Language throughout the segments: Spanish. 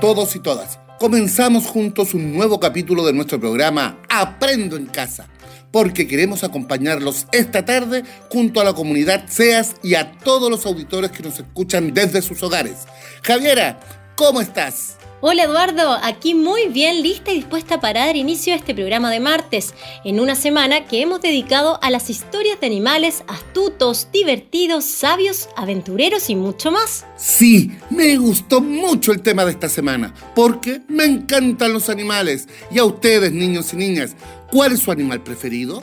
Todos y todas. Comenzamos juntos un nuevo capítulo de nuestro programa Aprendo en Casa, porque queremos acompañarlos esta tarde junto a la comunidad SEAS y a todos los auditores que nos escuchan desde sus hogares. Javiera, ¿cómo estás? Hola Eduardo, aquí muy bien lista y dispuesta para dar inicio a este programa de martes, en una semana que hemos dedicado a las historias de animales astutos, divertidos, sabios, aventureros y mucho más. Sí, me gustó mucho el tema de esta semana, porque me encantan los animales. Y a ustedes, niños y niñas, ¿cuál es su animal preferido?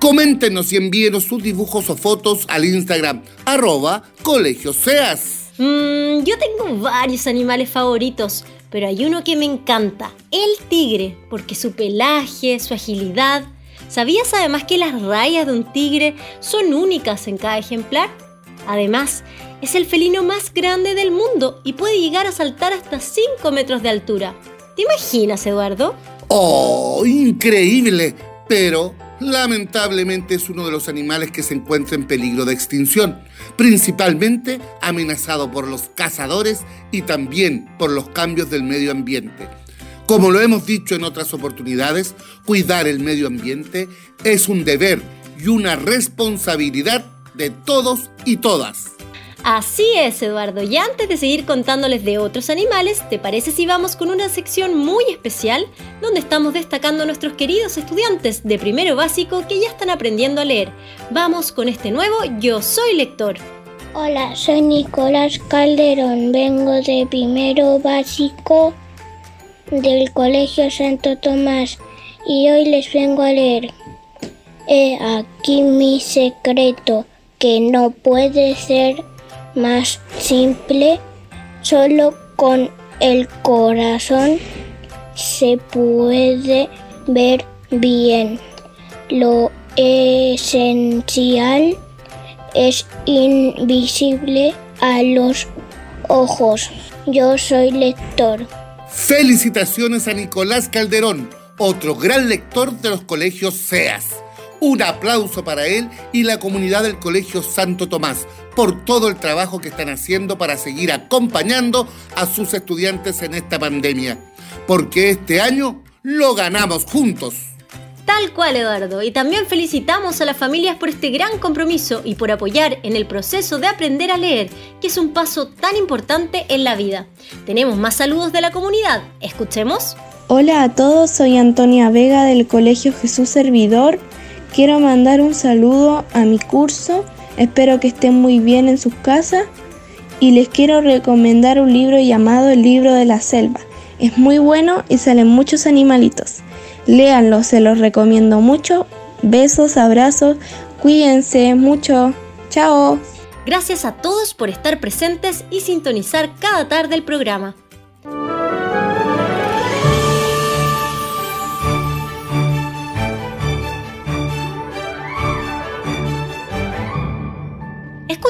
Coméntenos y envíenos sus dibujos o fotos al Instagram, arroba colegioseas. Mmm, yo tengo varios animales favoritos pero hay uno que me encanta, el tigre, porque su pelaje, su agilidad. ¿Sabías además que las rayas de un tigre son únicas en cada ejemplar? Además, es el felino más grande del mundo y puede llegar a saltar hasta 5 metros de altura. ¿Te imaginas, Eduardo? ¡Oh, increíble! Pero lamentablemente es uno de los animales que se encuentra en peligro de extinción, principalmente amenazado por los cazadores y también por los cambios del medio ambiente. Como lo hemos dicho en otras oportunidades, cuidar el medio ambiente es un deber y una responsabilidad de todos y todas. Así es, Eduardo. Y antes de seguir contándoles de otros animales, ¿te parece si vamos con una sección muy especial donde estamos destacando a nuestros queridos estudiantes de primero básico que ya están aprendiendo a leer? Vamos con este nuevo Yo Soy Lector. Hola, soy Nicolás Calderón. Vengo de primero básico del Colegio Santo Tomás y hoy les vengo a leer. He aquí mi secreto, que no puede ser más simple, solo con el corazón se puede ver bien. Lo esencial es invisible a los ojos. Yo soy lector. Felicitaciones a Nicolás Calderón, otro gran lector de los colegios SEAS. Un aplauso para él y la comunidad del Colegio Santo Tomás por todo el trabajo que están haciendo para seguir acompañando a sus estudiantes en esta pandemia. Porque este año lo ganamos juntos. Tal cual, Eduardo. Y también felicitamos a las familias por este gran compromiso y por apoyar en el proceso de aprender a leer, que es un paso tan importante en la vida. Tenemos más saludos de la comunidad. Escuchemos. Hola a todos, soy Antonia Vega del Colegio Jesús Servidor Quiero mandar un saludo a mi curso, espero que estén muy bien en sus casas y les quiero recomendar un libro llamado El libro de la selva. Es muy bueno y salen muchos animalitos. Léanlo, se los recomiendo mucho. Besos, abrazos, cuídense mucho. Chao. Gracias a todos por estar presentes y sintonizar cada tarde el programa.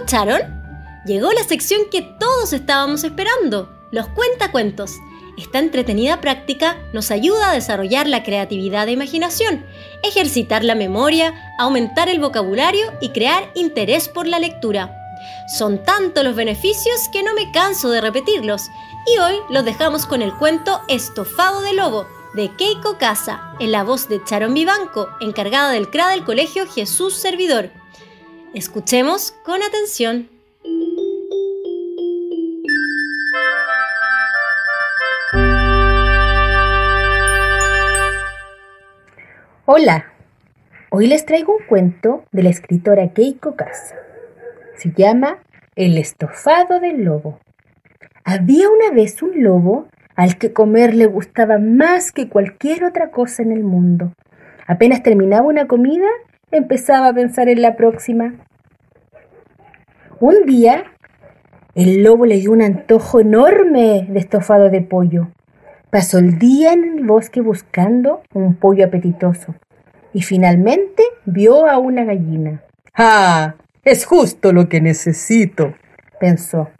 ¿Escucharon? Llegó la sección que todos estábamos esperando, los cuentacuentos. Esta entretenida práctica nos ayuda a desarrollar la creatividad e imaginación, ejercitar la memoria, aumentar el vocabulario y crear interés por la lectura. Son tantos los beneficios que no me canso de repetirlos, y hoy los dejamos con el cuento Estofado de Lobo, de Keiko Casa, en la voz de Charon Vivanco, encargada del CRA del Colegio Jesús Servidor. Escuchemos con atención. Hola, hoy les traigo un cuento de la escritora Keiko Casa. Se llama El estofado del lobo. Había una vez un lobo al que comer le gustaba más que cualquier otra cosa en el mundo. Apenas terminaba una comida, empezaba a pensar en la próxima. Un día, el lobo le dio un antojo enorme de estofado de pollo. Pasó el día en el bosque buscando un pollo apetitoso y finalmente vio a una gallina. ¡Ah! Es justo lo que necesito, pensó.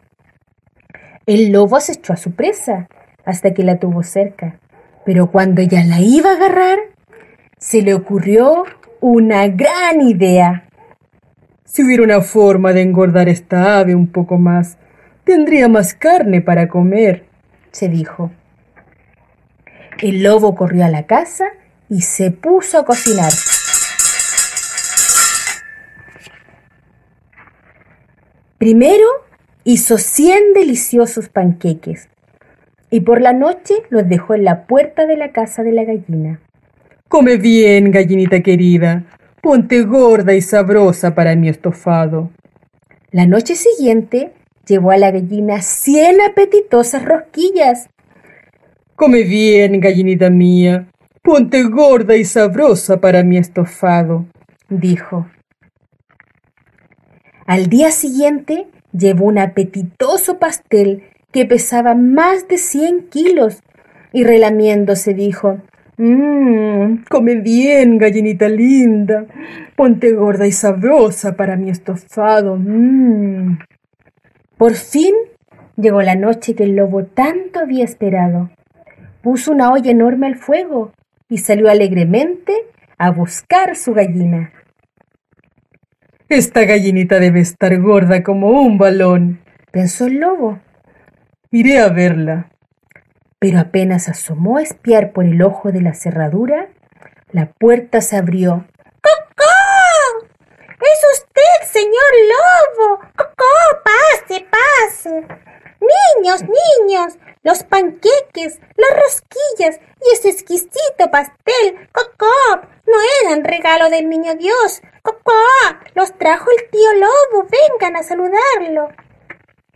El lobo acechó a su presa hasta que la tuvo cerca, pero cuando ya la iba a agarrar, se le ocurrió una gran idea. Si hubiera una forma de engordar esta ave un poco más, tendría más carne para comer. se dijo. El lobo corrió a la casa y se puso a cocinar. Primero hizo 100 deliciosos panqueques y por la noche los dejó en la puerta de la casa de la gallina. Come bien, gallinita querida. Ponte gorda y sabrosa para mi estofado. La noche siguiente llevó a la gallina 100 apetitosas rosquillas. Come bien, gallinita mía. Ponte gorda y sabrosa para mi estofado, dijo. Al día siguiente llevó un apetitoso pastel que pesaba más de 100 kilos y relamiéndose dijo, Mmm, come bien, gallinita linda. Ponte gorda y sabrosa para mi estofado. Mmm. Por fin llegó la noche que el lobo tanto había esperado. Puso una olla enorme al fuego y salió alegremente a buscar su gallina. Esta gallinita debe estar gorda como un balón, pensó el lobo. Iré a verla. Pero apenas asomó a espiar por el ojo de la cerradura, la puerta se abrió. ¡Cocó! ¡Es usted, señor lobo! ¡Cocó! ¡Pase, pase! Niños, niños, los panqueques, las rosquillas y ese exquisito pastel, Cocó, no eran regalo del niño Dios. Cocó, los trajo el tío lobo. Vengan a saludarlo.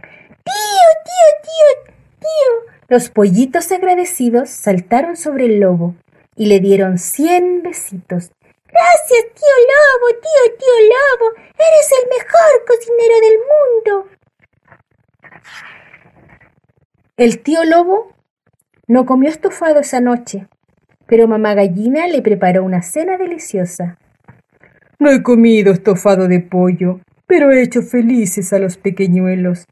Tío, tío, tío, tío. Los pollitos agradecidos saltaron sobre el lobo y le dieron cien besitos. Gracias, tío lobo, tío, tío lobo. Eres el mejor cocinero del mundo. El tío lobo no comió estofado esa noche, pero mamá gallina le preparó una cena deliciosa. No he comido estofado de pollo, pero he hecho felices a los pequeñuelos,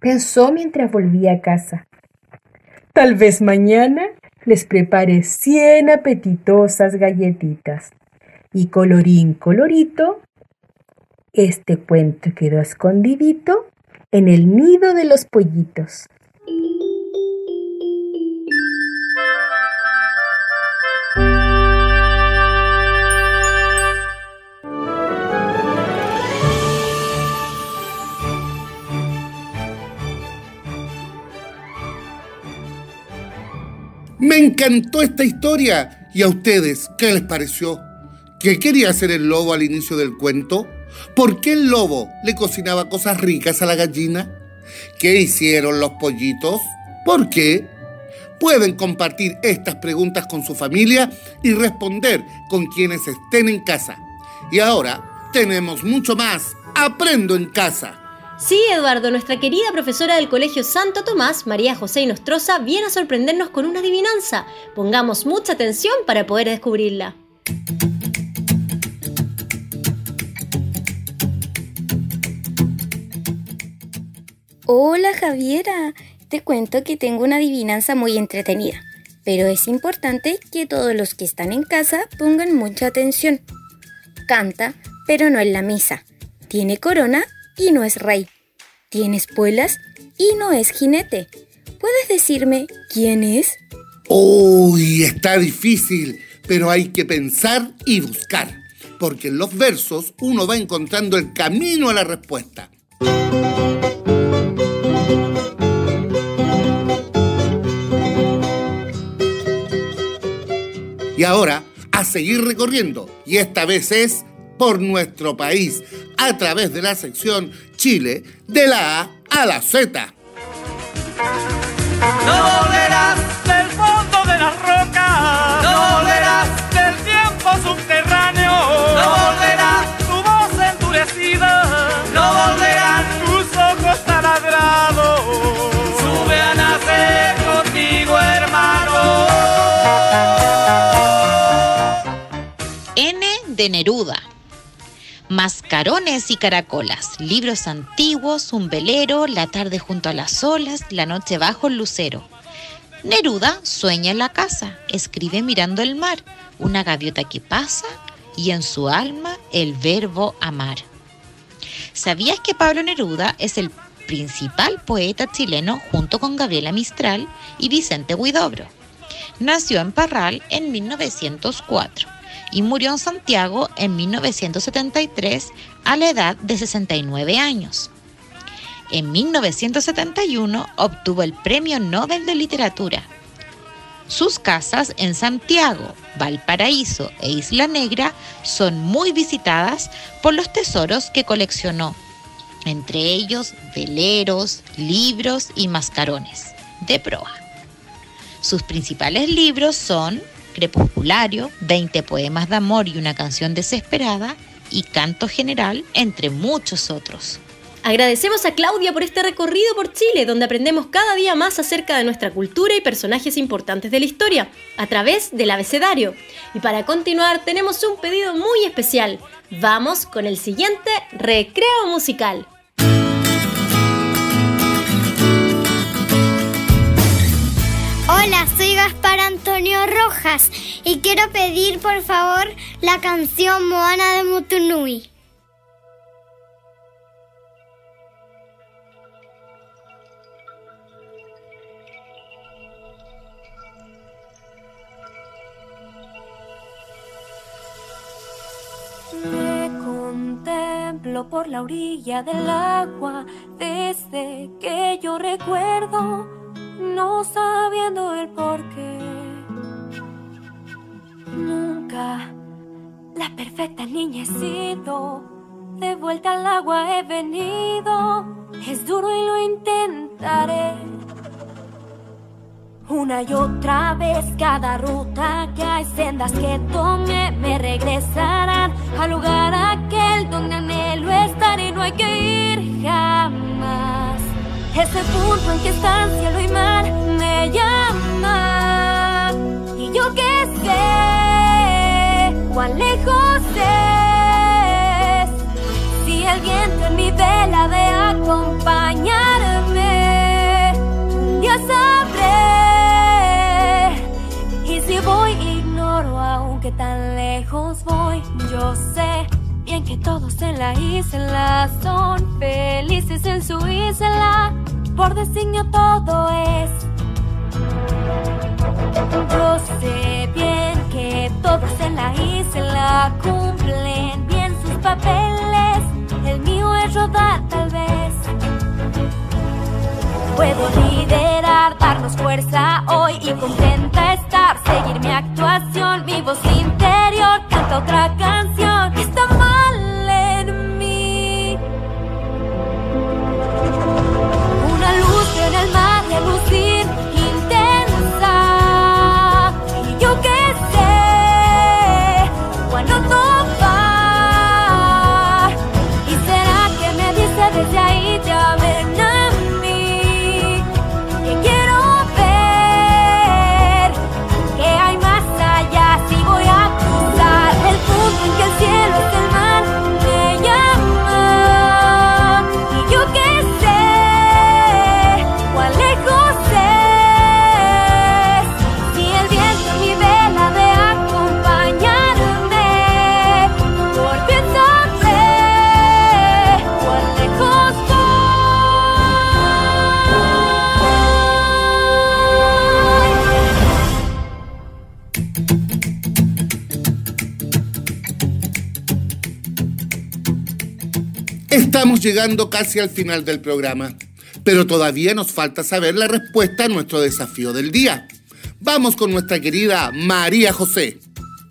pensó mientras volvía a casa. Tal vez mañana les prepare cien apetitosas galletitas. Y colorín colorito, este cuento quedó escondidito en el nido de los pollitos. Me encantó esta historia. ¿Y a ustedes qué les pareció? ¿Qué quería hacer el lobo al inicio del cuento? ¿Por qué el lobo le cocinaba cosas ricas a la gallina? ¿Qué hicieron los pollitos? ¿Por qué? Pueden compartir estas preguntas con su familia y responder con quienes estén en casa. Y ahora tenemos mucho más. Aprendo en casa. Sí, Eduardo, nuestra querida profesora del Colegio Santo Tomás, María José Inostroza, viene a sorprendernos con una adivinanza. Pongamos mucha atención para poder descubrirla. Hola Javiera, te cuento que tengo una adivinanza muy entretenida, pero es importante que todos los que están en casa pongan mucha atención. Canta, pero no en la misa. Tiene corona y no es rey. Tiene espuelas y no es jinete. ¿Puedes decirme quién es? Uy, está difícil, pero hay que pensar y buscar, porque en los versos uno va encontrando el camino a la respuesta. Y ahora, a seguir recorriendo, y esta vez es por nuestro país a través de la sección Chile de la A a la Z. No volverás del fondo de las rocas, no volverás del tiempo subterráneo, no volverás tu voz endurecida, no volverán tus ojos taladrados. Sube a nacer contigo, hermano. N de Neruda. Mascarones y caracolas, libros antiguos, un velero, la tarde junto a las olas, la noche bajo el lucero. Neruda sueña en la casa, escribe mirando el mar, una gaviota que pasa y en su alma el verbo amar. ¿Sabías que Pablo Neruda es el principal poeta chileno junto con Gabriela Mistral y Vicente Huidobro. Nació en Parral en 1904 y murió en Santiago en 1973 a la edad de 69 años. En 1971 obtuvo el Premio Nobel de Literatura. Sus casas en Santiago, Valparaíso e Isla Negra son muy visitadas por los tesoros que coleccionó, entre ellos veleros, libros y mascarones de proa. Sus principales libros son Crepusculario, 20 poemas de amor y una canción desesperada y Canto General, entre muchos otros. Agradecemos a Claudia por este recorrido por Chile, donde aprendemos cada día más acerca de nuestra cultura y personajes importantes de la historia, a través del abecedario. Y para continuar tenemos un pedido muy especial. Vamos con el siguiente recreo musical. Antonio Rojas y quiero pedir por favor la canción Moana de Mutunui. Me contemplo por la orilla del agua desde que yo recuerdo, no sabiendo el por qué. La perfecta niña he sido, de vuelta al agua he venido, es duro y lo intentaré. Una y otra vez cada ruta que hay sendas que tome me regresarán al lugar aquel donde anhelo estar y no hay que ir jamás. Ese punto en que están cielo y mar me llama. Y yo que sé cuán lejos es. Si el viento en mi vela de acompañarme ya sabré. Y si voy ignoro aunque tan lejos voy yo sé bien que todos en la isla son felices en su isla. Por designio todo es. Yo sé todos en la isla cumplen bien sus papeles. El mío es rodar tal vez. Puedo liderar, darnos fuerza hoy y contenta estar. Seguir mi actuación, mi voz interior, canta otra canción. Estamos llegando casi al final del programa, pero todavía nos falta saber la respuesta a nuestro desafío del día. Vamos con nuestra querida María José.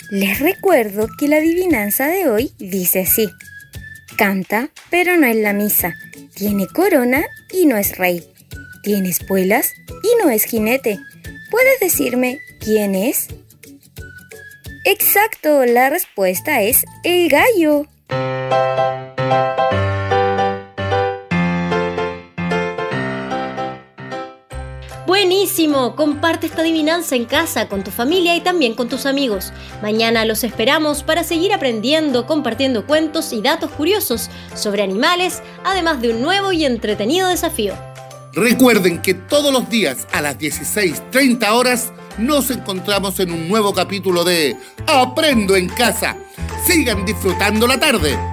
Les recuerdo que la adivinanza de hoy dice así. Canta, pero no es la misa. Tiene corona y no es rey. Tiene espuelas y no es jinete. ¿Puedes decirme quién es? Exacto, la respuesta es el gallo. Buenísimo, comparte esta adivinanza en casa con tu familia y también con tus amigos. Mañana los esperamos para seguir aprendiendo, compartiendo cuentos y datos curiosos sobre animales, además de un nuevo y entretenido desafío. Recuerden que todos los días a las 16.30 horas nos encontramos en un nuevo capítulo de Aprendo en casa. Sigan disfrutando la tarde.